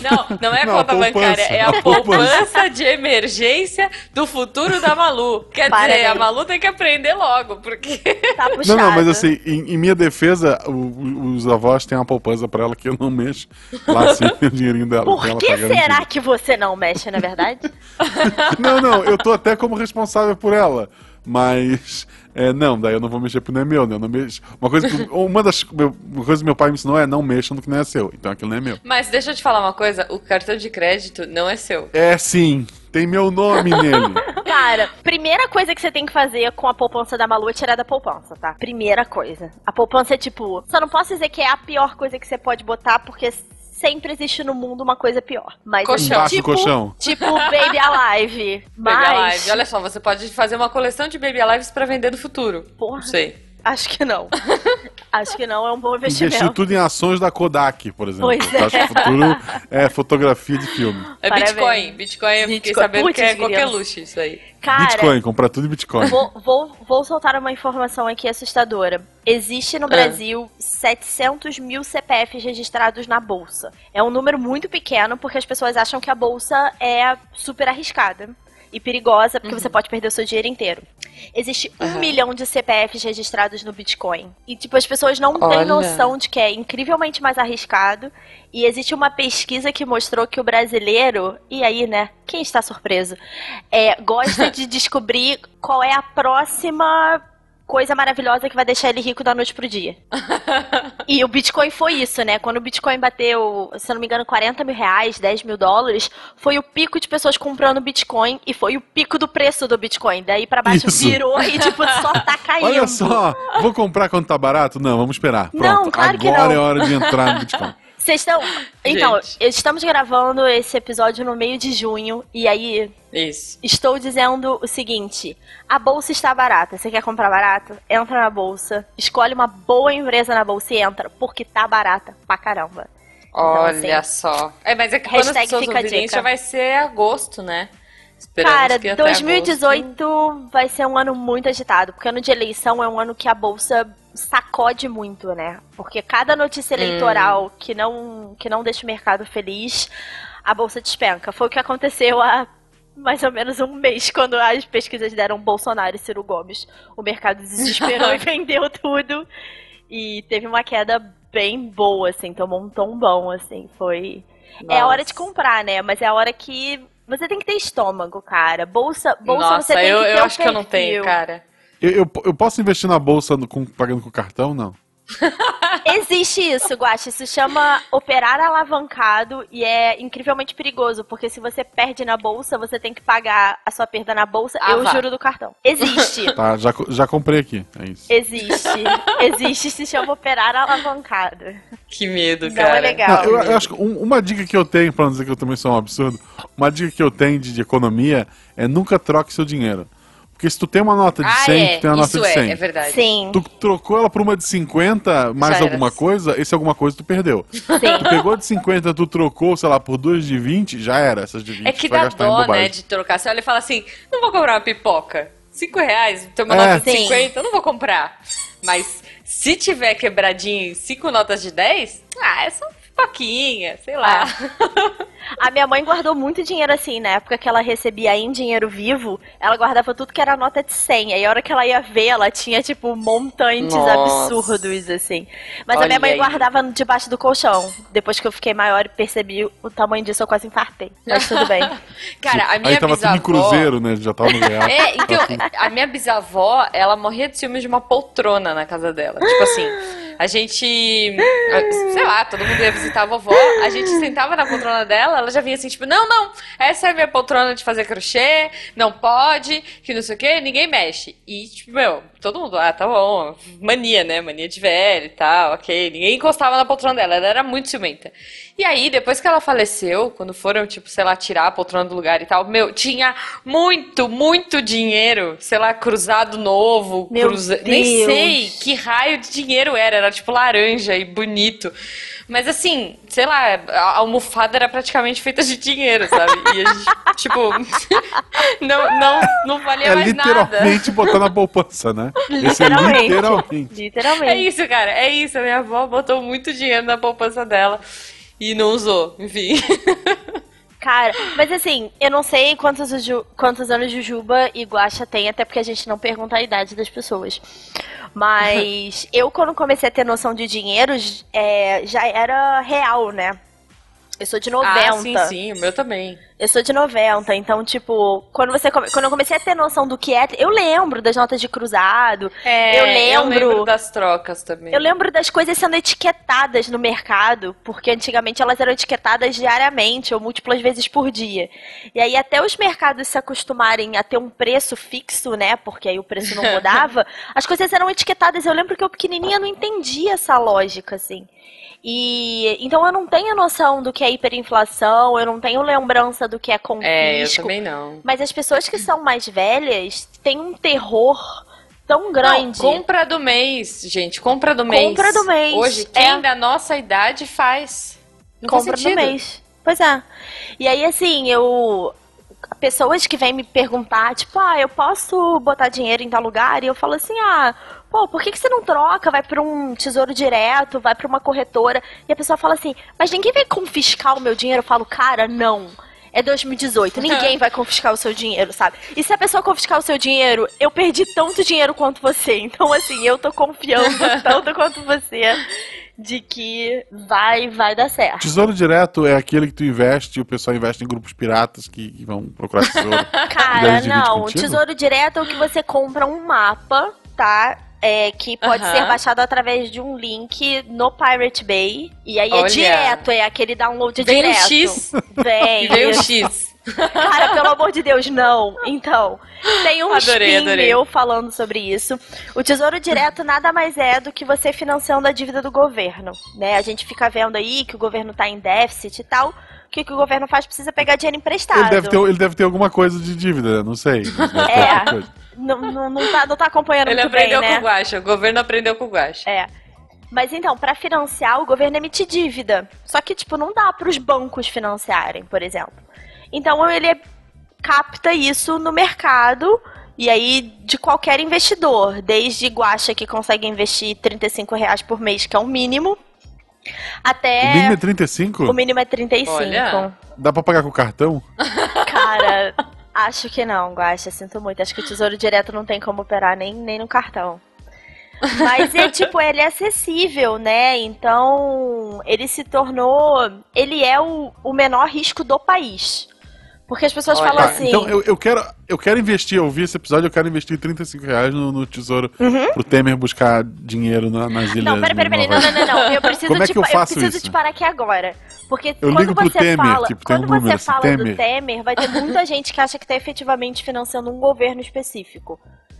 Não, não é a Não, conta poupança, bancária, é a a poupança. poupança de emergência do futuro da Malu. Quer Parabéns. dizer, a Malu tem que aprender logo, porque. Tá (laughs) Não, puxado. não, mas assim, em, em minha defesa, o- o- os avós têm uma poupança pra ela que eu não mexo. Lá sim, o dinheirinho dela. Por ela que tá será garantido. que você não mexe, na verdade? Não, não, eu tô até como responsável por ela. Mas, é, não, daí eu não vou mexer porque não é meu, né? Eu não mexo. Uma coisa que, uma das uma coisa que meu pai me ensinou é não mexa no que não é seu. Então aquilo não é meu. Mas deixa eu te falar uma coisa: o cartão de crédito não é seu. É sim, tem meu nome nele. (laughs) Cara, primeira coisa que você tem que fazer com a poupança da Malu é tirar da poupança, tá? Primeira coisa. A poupança é tipo, só não posso dizer que é a pior coisa que você pode botar, porque sempre existe no mundo uma coisa pior. Mas Colchão. Embaixo do tipo, colchão. tipo Baby Alive. Baby Mas, Alive. Olha só, você pode fazer uma coleção de Baby Alives pra vender no futuro. porra, Não sei. Acho que não. (laughs) acho que não é um bom Investir investimento. tudo em ações da Kodak, por exemplo. Pois Eu acho que o futuro é fotografia de filme. É Parabéns. Bitcoin. Bitcoin eu fiquei Bitcoin. sabendo que é qualquer criança. luxo isso aí. Cara, Bitcoin, comprar tudo em Bitcoin. Vou, vou, vou soltar uma informação aqui assustadora. Existe no Ah. Brasil 700 mil CPFs registrados na Bolsa. É um número muito pequeno porque as pessoas acham que a Bolsa é super arriscada e perigosa porque você pode perder o seu dinheiro inteiro. Existe um milhão de CPFs registrados no Bitcoin. E, tipo, as pessoas não Olha. têm noção de que é incrivelmente mais arriscado. E existe uma pesquisa que mostrou que o brasileiro, e aí, né? Quem está surpreso? É, gosta (laughs) de descobrir qual é a próxima coisa maravilhosa que vai deixar ele rico da noite pro dia. (laughs) E o Bitcoin foi isso, né? Quando o Bitcoin bateu, se eu não me engano, 40 mil reais, 10 mil dólares, foi o pico de pessoas comprando Bitcoin e foi o pico do preço do Bitcoin. Daí pra baixo Isso. virou e, tipo, só tá (laughs) caindo. Olha só, vou comprar quando tá barato? Não, vamos esperar. Pronto, Não, claro que agora não. é hora de entrar no Bitcoin. (laughs) Vocês estão. (laughs) Então, Gente. estamos gravando esse episódio no meio de junho e aí Isso. estou dizendo o seguinte: a bolsa está barata. Você quer comprar barato? Entra na bolsa, escolhe uma boa empresa na bolsa e entra, porque tá barata pra caramba. Olha assim, só. É, mas é que quando as pessoas ouvirem já vai ser agosto, né? Esperamos Cara, que até 2018 vai ser um ano muito agitado, porque ano de eleição é um ano que a bolsa sacode muito, né? Porque cada notícia eleitoral que não que não deixa o mercado feliz, a bolsa despenca. Foi o que aconteceu há mais ou menos um mês quando as pesquisas deram Bolsonaro e Ciro Gomes. O mercado desesperou e (laughs) vendeu tudo e teve uma queda bem boa, assim, tomou um tom bom, assim, foi é a hora de Nossa. comprar, né? Mas é a hora que você tem que ter estômago, cara. Bolsa, bolsa Nossa, você tem eu, que ter eu um acho que eu não perfil. tenho, cara. Eu, eu, eu posso investir na bolsa no- com- pagando com cartão? Não. Existe isso, Guache. Isso chama operar alavancado e é incrivelmente perigoso, porque se você perde na bolsa, você tem que pagar a sua perda na bolsa Ah, e o vá. juro do cartão. Existe. (laughs) Tá, já, já comprei aqui. É isso. Existe. Existe, se chama operar alavancado. Que medo, Não cara. é legal. Não, eu, eu acho que um- uma dica que eu tenho, pra não dizer que eu também sou um absurdo, uma dica que eu tenho de, de economia é nunca troque seu dinheiro. Porque se tu tem uma nota de Ah, 100, é. tu tem uma nota de é, 100. é verdade. Sim, Tu trocou ela por uma de 50, mais alguma coisa, esse alguma coisa tu perdeu. sim. Tu pegou de 50, tu trocou, sei lá, por duas de 20, já era. Essas de 20 É que dá dó, né, de trocar. Você olha e fala assim, não vou comprar uma pipoca. Cinco reais, tem uma É. nota de Sim. 50, eu não vou comprar. Mas se tiver quebradinho em cinco notas de 10, ah, é só pipoquinha, sei lá. A minha mãe guardou muito dinheiro assim, na época que ela recebia em dinheiro vivo, ela guardava tudo que era nota de 100. Aí a hora que ela ia ver, ela tinha, tipo, montantes Nossa. absurdos, assim. Mas a Olha minha mãe aí. guardava debaixo do colchão. Depois que eu fiquei maior e percebi o tamanho disso, eu quase infartei. Mas tudo bem. (laughs) Cara, a minha Aí tava tudo bisavó... em cruzeiro, né? Já tava no real. É, então, a minha bisavó, ela morria de ciúmes de uma poltrona na casa dela. Tipo assim, A gente, sei lá, todo mundo ia visitar a vovó, a gente sentava na poltrona dela, ela já vinha assim, tipo, não, não, essa é a minha poltrona de fazer crochê, não pode, que não sei o que, ninguém mexe. E, tipo, meu, todo mundo, ah, tá bom, mania, né, mania de velho e tal, ok, ninguém encostava na poltrona dela, ela era muito ciumenta. E aí, depois que ela faleceu, quando foram, tipo, sei lá, tirar a poltrona do lugar e tal, meu, tinha muito, muito dinheiro, sei lá, cruzado novo, cruza... Nem sei que raio de dinheiro era, era tipo laranja e bonito. Mas assim, sei lá, a almofada era praticamente feita de dinheiro, sabe? E a gente, (laughs) tipo, (laughs) não, não, não valia É mais nada. literalmente botar na poupança, né? Esse é Literalmente. literalmente. Literalmente. É isso, cara, é isso. A minha avó botou muito dinheiro na poupança dela e não usou, enfim. (laughs) Cara, mas assim, eu não sei quantos, quantos anos Jujuba e Guaxa tem, até porque a gente não pergunta a idade das pessoas. Mas (laughs) eu, quando comecei a ter noção de dinheiro, é, já era real, né? Eu sou de 90. Ah, sim, sim, o meu também. Eu sou de 90, então, tipo, quando, você, come- quando eu comecei a ter noção do que é. Eu lembro das notas de cruzado. É, Eu lembro- das trocas também. Eu lembro das coisas sendo etiquetadas no mercado, porque antigamente elas eram etiquetadas diariamente ou múltiplas vezes por dia. E aí até os mercados se acostumarem a ter um preço fixo, né? Porque aí o preço não (laughs) mudava, as coisas eram etiquetadas. Eu lembro que eu pequenininha não entendia essa lógica, assim. E então eu não tenho noção do que é hiperinflação, eu não tenho lembrança do que é confisco. É, eu também não. Mas as pessoas que são mais velhas têm um terror tão grande. Não, compra do mês, gente. Compra do mês. Compra do mês, Hoje, quem é. da nossa idade faz. Não compra do mês. Pois é. E aí, assim, eu. Pessoas que vêm me perguntar, tipo, ah, eu posso botar dinheiro em tal lugar? E eu falo assim, ah, pô, por que, que você não troca? Vai pra um tesouro direto, vai pra uma corretora. E a pessoa fala assim, mas ninguém vai confiscar o meu dinheiro? Eu falo, cara, não. É 2018, ninguém (laughs) vai confiscar o seu dinheiro, sabe? E se a pessoa confiscar o seu dinheiro, eu perdi tanto dinheiro quanto você. (laughs) Então, assim, eu tô confiando (laughs) tanto quanto você de que vai, vai dar certo. Tesouro direto é aquele que tu investe e o pessoal investe em grupos piratas que, que vão procurar tesouro. Cara, não. Tesouro direto é o que você compra um mapa, tá? É, que pode ser baixado através de um link no Pirate Bay. E aí é Olha. direto, é aquele download Vem direto. o X Vem. (laughs) vem o. X. Cara, pelo amor de Deus, não. Então, tem um Adorei, spin adorei. meu falando sobre isso. O Tesouro Direto nada mais é do que você financiando a dívida do governo, né? A gente fica vendo aí que o governo tá em déficit e tal. O que, que o governo faz? Precisa pegar dinheiro emprestado. Ele deve, ter, ele deve ter alguma coisa de dívida, não sei. (laughs) É. Não, não, não, tá, não tá acompanhando Ele muito bem, aprendeu né? com o Guaxa. O governo aprendeu com o Guaxa. É. Mas então, pra financiar, o governo emite dívida. Só que, tipo, não dá pros bancos financiarem, por exemplo. Então, ele capta isso no mercado e aí de qualquer investidor, desde Guaxa que consegue investir 35 reais por mês, que é o mínimo, até O mínimo é 35? o mínimo é 35. Olha. Dá pra pagar com cartão? Cara, (laughs) acho que não, Guaxa, sinto muito. Acho que o Tesouro Direto não tem como operar nem, nem no cartão. Mas é tipo, ele é acessível, né? Então, ele se tornou. Ele é o, o menor risco do país. Porque as pessoas Olha. falam Tá, assim. então eu, eu quero, eu quero investir, eu vi esse episódio, eu quero investir 35 reais no, no tesouro pro Temer buscar dinheiro na- nas ilhas. Uhum. Não, peraí, peraí, Não, não, não, não. Eu preciso, Como é te, que eu faço preciso isso? te parar aqui agora. Porque Eu quando ligo pro você Temer, fala, tipo, tem um quando número você assim, fala Temer. do Temer, vai ter muita (laughs) gente que acha que tá efetivamente financiando um governo específico.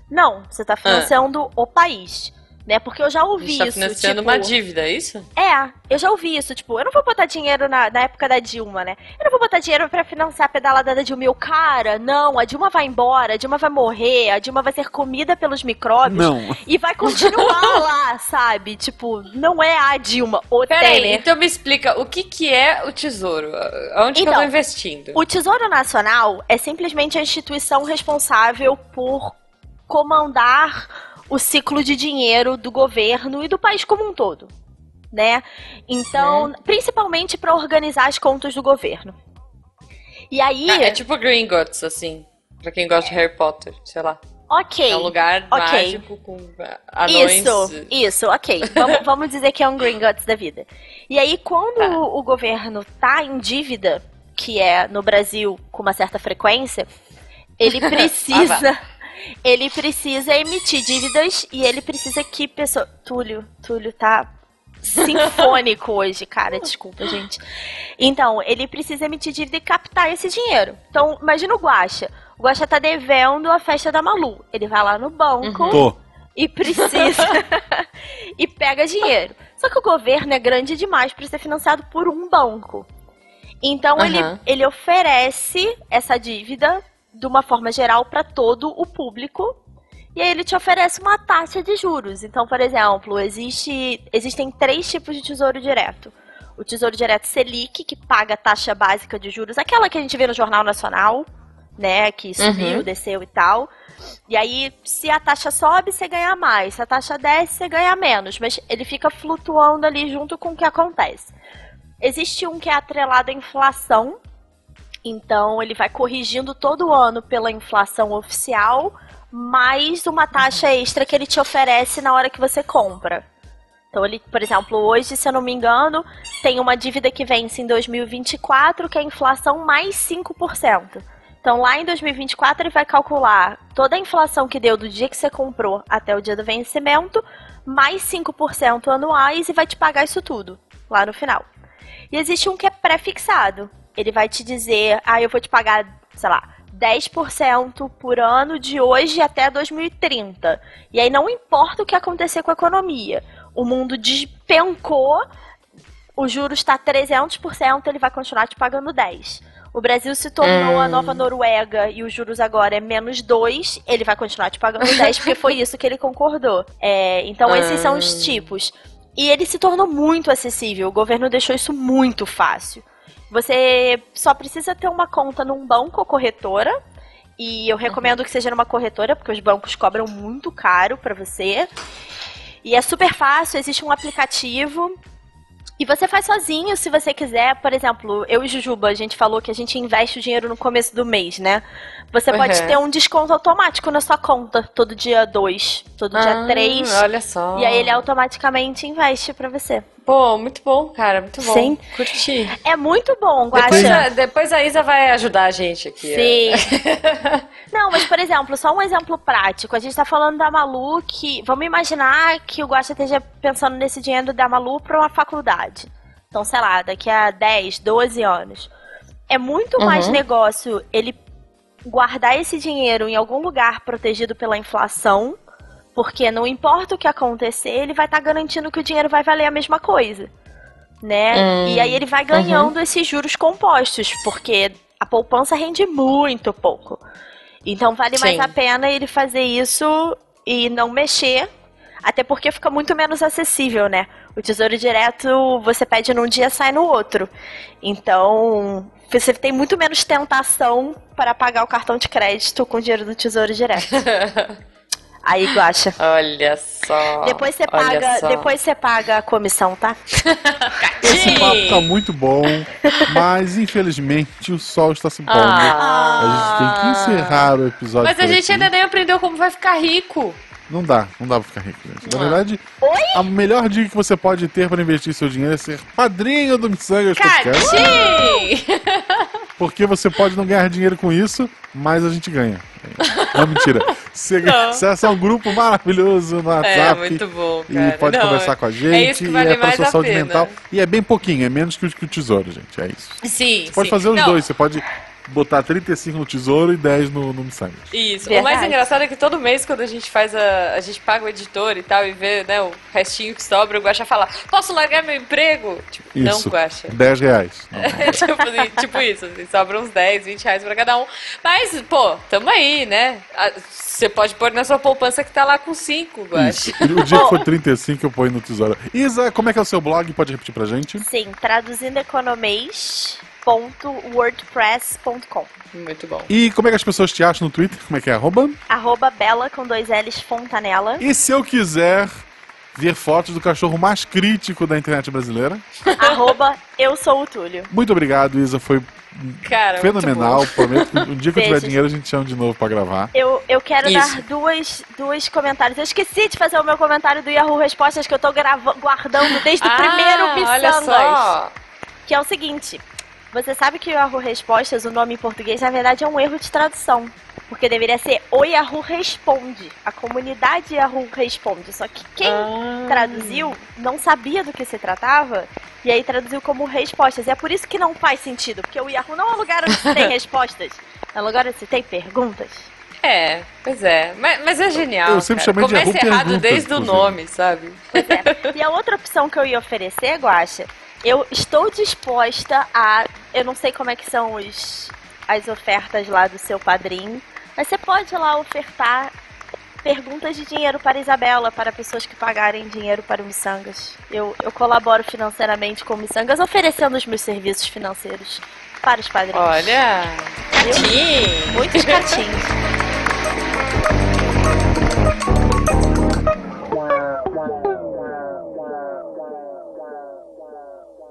Não, você tá financiando o país. Né? Porque eu já A ouvi gente tá isso. financiando tipo, uma dívida, é isso? É, eu já ouvi isso, tipo, eu não vou botar dinheiro na, na época da Dilma, né? Eu não vou botar dinheiro pra financiar a pedalada da Dilma. E eu, cara, não, a Dilma vai embora, a Dilma vai morrer, a Dilma vai ser comida pelos micróbios Não. e vai continuar (laughs) lá, sabe? Tipo, não é a Dilma, o Peraí, Temer. então me explica, o que que é o tesouro? Onde que eu Então, tô investindo? O Tesouro Nacional é simplesmente a instituição responsável por comandar o ciclo de dinheiro do governo e do país como um todo, né? Então, principalmente para organizar as contas do governo. E aí, Ah, é tipo Gringotts, assim. Pra quem gosta de Harry Potter, sei lá. ok. É um lugar ok. mágico com anões. Isso, isso, ok. (laughs) Vamos, vamos dizer que é um Gringotts da vida. E aí, quando Tá. o governo tá em dívida, que é no Brasil com uma certa frequência, ele (laughs) precisa. Ele precisa emitir dívidas e ele precisa que pessoa. Túlio, Túlio tá sinfônico (laughs) hoje, cara, desculpa, gente. Então, ele precisa emitir dívida e captar esse dinheiro. Então, imagina o Guaxa. O Guaxa tá devendo a festa da Malu. Ele vai lá no banco Uhum. E precisa (laughs) e pega dinheiro. Só que o governo é grande demais para ser financiado por um banco. Então ele, Aham. ele oferece essa dívida de uma forma geral para todo o público. E aí ele te oferece uma taxa de juros. Então, por exemplo, existe, existem três tipos de tesouro direto. O tesouro direto Selic, que paga a taxa básica de juros, aquela que a gente vê no Jornal Nacional, né? Que subiu, Uhum. desceu e tal. E aí, se a taxa sobe, você ganha mais. Se a taxa desce, você ganha menos. Mas ele fica flutuando ali junto com o que acontece. Existe um que é atrelado à inflação. Então, ele vai corrigindo todo ano pela inflação oficial, mais uma taxa extra que ele te oferece na hora que você compra. Então, ele, por exemplo, hoje, se eu não me engano, tem uma dívida que vence em 2024, que é a inflação mais 5%. Então, lá em 2024, ele vai calcular toda a inflação que deu do dia que você comprou até o dia do vencimento, mais 5% anuais e vai te pagar isso tudo lá no final. E existe um que é pré-fixado. Ele vai te dizer, ah, eu vou te pagar, sei lá, 10% por ano de hoje até 2030. E aí não importa o que acontecer com a economia. O mundo despencou, o juro está 300%, ele vai continuar te pagando 10%. O Brasil se tornou a nova Noruega e os juros agora é menos 2, ele vai continuar te pagando 10, porque foi isso que ele concordou. É, então esses são os tipos. E ele se tornou muito acessível, o governo deixou isso muito fácil. Você só precisa ter uma conta num banco ou corretora. E eu recomendo que seja numa corretora, porque os bancos cobram muito caro pra você. E é super fácil, existe um aplicativo. E você faz sozinho, se você quiser. Por exemplo, eu e Jujuba, a gente falou que a gente investe o dinheiro no começo do mês, né? Você pode Uhum. ter um desconto automático na sua conta, todo dia 2, todo dia Ah, 3. Olha só. E aí ele automaticamente investe pra você. Pô, muito bom, cara, muito bom. Sim. Curti. É muito bom, Depois Guaxa. a, depois a Isa vai ajudar a gente aqui. Sim. (laughs) Não, mas por exemplo, só um exemplo prático. A gente tá falando da Malu que. Vamos imaginar que o Guaxa esteja pensando nesse dinheiro da Malu pra uma faculdade. Então, sei lá, daqui a 10, 12 anos. É muito mais Uhum. negócio ele guardar esse dinheiro em algum lugar protegido pela inflação, porque não importa o que acontecer, ele vai estar garantindo que o dinheiro vai valer a mesma coisa. Né? Hum, E aí ele vai ganhando esses juros compostos, porque a poupança rende muito pouco. Então vale mais Sim. a pena ele fazer isso e não mexer, até porque fica muito menos acessível, né? O tesouro direto você pede num dia sai no outro. Então você tem muito menos tentação para pagar o cartão de crédito com o dinheiro do tesouro direto. (laughs) Aí, Guaxa. Olha só. Depois você olha paga, só. depois você paga a comissão, tá? (laughs) Esse Sim. papo tá muito bom, mas infelizmente o sol está se pondo. Ah. A gente tem que encerrar o episódio. Mas a gente aqui. ainda nem aprendeu como vai ficar rico. Não dá, não dá pra ficar rico, gente. Na verdade, a melhor dica que você pode ter para investir seu dinheiro é ser padrinho do Missangas Podcast. (laughs) Porque você pode não ganhar dinheiro com isso, mas a gente ganha. Não, mentira. Você Não. acessa um grupo maravilhoso no É, WhatsApp. muito bom, E cara. pode Não, conversar com a gente. É isso que vale e é pra mais sua saúde mental. E é bem pouquinho, é menos que o, que o tesouro, gente. É isso. Sim, Você pode sim. fazer os Não, dois. Você pode botar 35 no tesouro e 10 no, no Missangas. Isso. O Verdade. mais engraçado é que todo mês, quando a gente faz a. A gente paga o editor e tal, e vê, né, o restinho que sobra, o Guaxa fala, posso largar meu emprego? Tipo, não, Isso. Guaxa. 10 reais. (laughs) Não. tipo, assim, tipo isso, assim, sobra uns 10, 20 reais pra cada um. Mas, pô, tamo aí, né? Você pode pôr na sua poupança que tá lá com 5, Guaxa. O dia que for 35 eu ponho no tesouro. Isa, como é que é o seu blog? Pode repetir pra gente? Sim, traduzindo economês.wordpress.com. Muito bom. E como é que as pessoas te acham no Twitter? Como é que é? Arroba? Arroba Bela com dois L's Fontanella. E se eu quiser ver fotos do cachorro mais crítico da internet brasileira? (laughs) arroba Eu Sou o Túlio. Muito obrigado, Isa. Foi Cara, fenomenal. Prometo que um dia que eu tiver dinheiro a gente chama de novo pra gravar. Eu, eu quero Isso. dar duas, duas comentários. Eu esqueci de fazer o meu comentário do Yahoo Respostas que eu tô grava- guardando desde o Ah, primeiro olha Missangas. só. Que é o seguinte. Você sabe que o Yahoo Respostas, o nome em português, na verdade é um erro de tradução. Porque deveria ser o Yahoo Responde. A comunidade Yahoo Responde. Só que quem Ah. traduziu não sabia do que se tratava e aí traduziu como respostas. E é por isso que não faz sentido, porque o Yahoo não é um lugar onde se tem (laughs) respostas, é um lugar onde se tem perguntas. É, pois é. Mas, mas é genial. Eu sempre chamei de Começa errado desde o nome, sabe? Pois é. E a outra opção que eu ia oferecer, Guaxa, eu estou disposta a. Eu não sei como é que são os, as ofertas lá do seu padrinho, mas você pode lá ofertar perguntas de dinheiro para Isabela, para pessoas que pagarem dinheiro para o Missangas. Eu, eu colaboro financeiramente com o Missangas, oferecendo os meus serviços financeiros para os padrinhos. Olha. Catim. Muitos gatinhos. (laughs)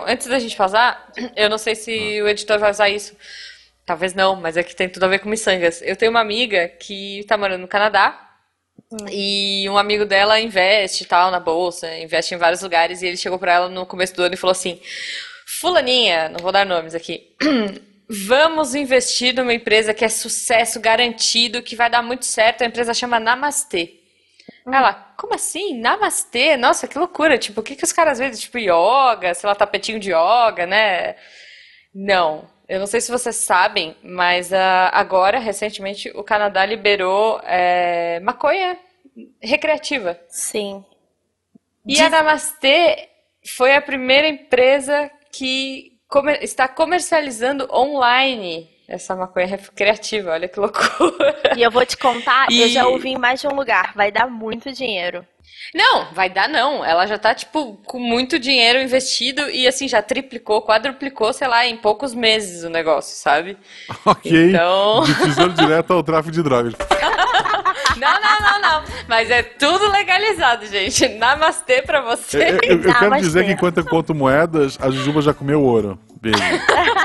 Antes da gente passar, (clears throat) eu não sei se o editor vai usar isso. Talvez não, mas é que tem tudo a ver com miçangas. Eu tenho uma amiga que tá morando no Canadá. E um amigo dela investe e tal na bolsa, investe em vários lugares. E ele chegou pra ela no começo do ano e falou assim: Fulaninha, não vou dar nomes aqui. (clears throat) Vamos investir numa empresa que é sucesso garantido, que vai dar muito certo. A empresa chama Namastê. Ela, como assim? Namastê? Nossa, que loucura. Tipo, o que, que os caras veem? Tipo, yoga, sei lá, tapetinho de yoga, né? Não. Eu não sei se vocês sabem, mas ah, agora, recentemente, o Canadá liberou é, maconha recreativa. Sim. E a Namastê foi a primeira empresa que está comercializando online essa maconha recreativa. Olha que loucura. E eu vou te contar, eu E- já ouvi em mais de um lugar, vai dar muito dinheiro. Não, vai dar não. Ela já tá, tipo, com muito dinheiro investido e, assim, já triplicou, quadruplicou, sei lá, em poucos meses o negócio, sabe? Ok. Então- (laughs) Difusão direto ao tráfico de drogas. (laughs) Não, não, não, não. Mas é tudo legalizado, gente. Namastê pra Eu, você. eu- eu Tá, quero mas dizer que enquanto eu conto moedas, a Jujuba já comeu ouro. Beijo.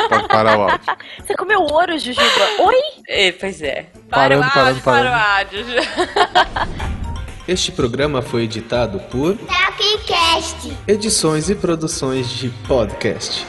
Pode parar o áudio. Você comeu ouro, Jujuba? Oi? É, pois é. Parando, para o parando, áudio, para o parando. áudio. (laughs) Este programa foi editado por Tapcast. Edições e Produções de Podcast.